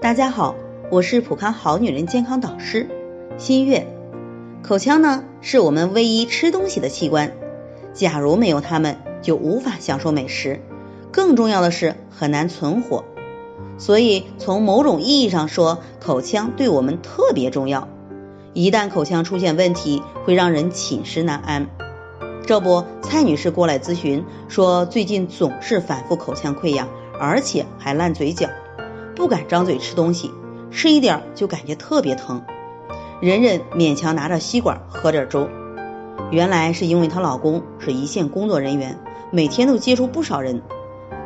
大家好，我是普康好女人健康导师新月。口腔呢，是我们唯一吃东西的器官，假如没有它们，就无法享受美食，更重要的是很难存活。所以从某种意义上说，口腔对我们特别重要。一旦口腔出现问题，会让人寝食难安。这不，蔡女士过来咨询说，最近总是反复口腔溃疡，而且还烂嘴角。不敢张嘴吃东西，吃一点就感觉特别疼，忍忍勉强拿着吸管喝点粥。原来是因为她老公是一线工作人员，每天都接触不少人，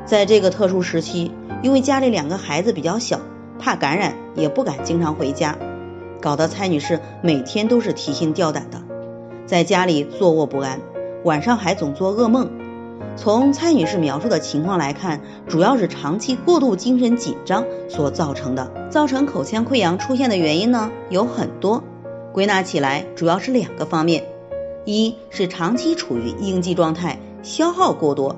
在这个特殊时期，因为家里两个孩子比较小，怕感染，也不敢经常回家，搞得蔡女士每天都是提心吊胆的，在家里坐卧不安，晚上还总做噩梦。从蔡女士描述的情况来看，主要是长期过度精神紧张所造成的。造成口腔溃疡出现的原因呢有很多，归纳起来主要是两个方面：一是长期处于应激状态，消耗过多，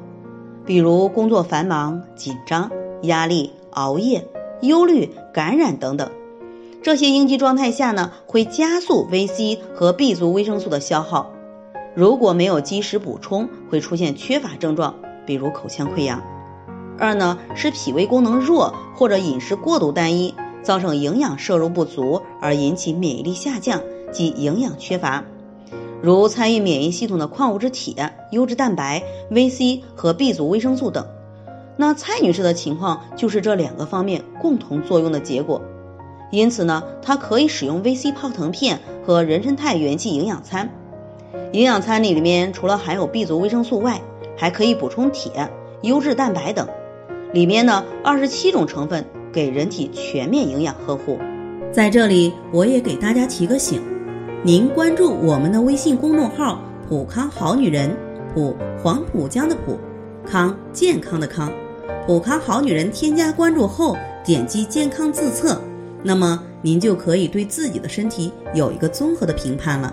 比如工作繁忙、紧张、压力、熬夜、忧虑、感染等等，这些应激状态下呢，会加速 VC 和 B 族维生素的消耗。如果没有及时补充，会出现缺乏症状，比如口腔溃疡。二呢是脾胃功能弱或者饮食过度单一，造成营养摄入不足而引起免疫力下降，即营养缺乏，如参与免疫系统的矿物质铁、优质蛋白、VC 和 B 族维生素等。那蔡女士的情况就是这两个方面共同作用的结果，因此呢，她可以使用 VC 泡腾片和人参肽元气营养餐。营养餐里里面除了含有 B 族维生素外，还可以补充铁、优质蛋白等。里面呢二十七种成分给人体全面营养呵护。在这里我也给大家提个醒，您关注我们的微信公众号“普康好女人”，普黄浦江的普，康健康的康，普康好女人添加关注后点击健康自测，那么您就可以对自己的身体有一个综合的评判了。